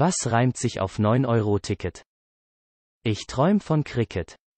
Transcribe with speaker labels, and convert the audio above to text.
Speaker 1: Was reimt sich auf 9-Euro-Ticket? Ich träum von Cricket.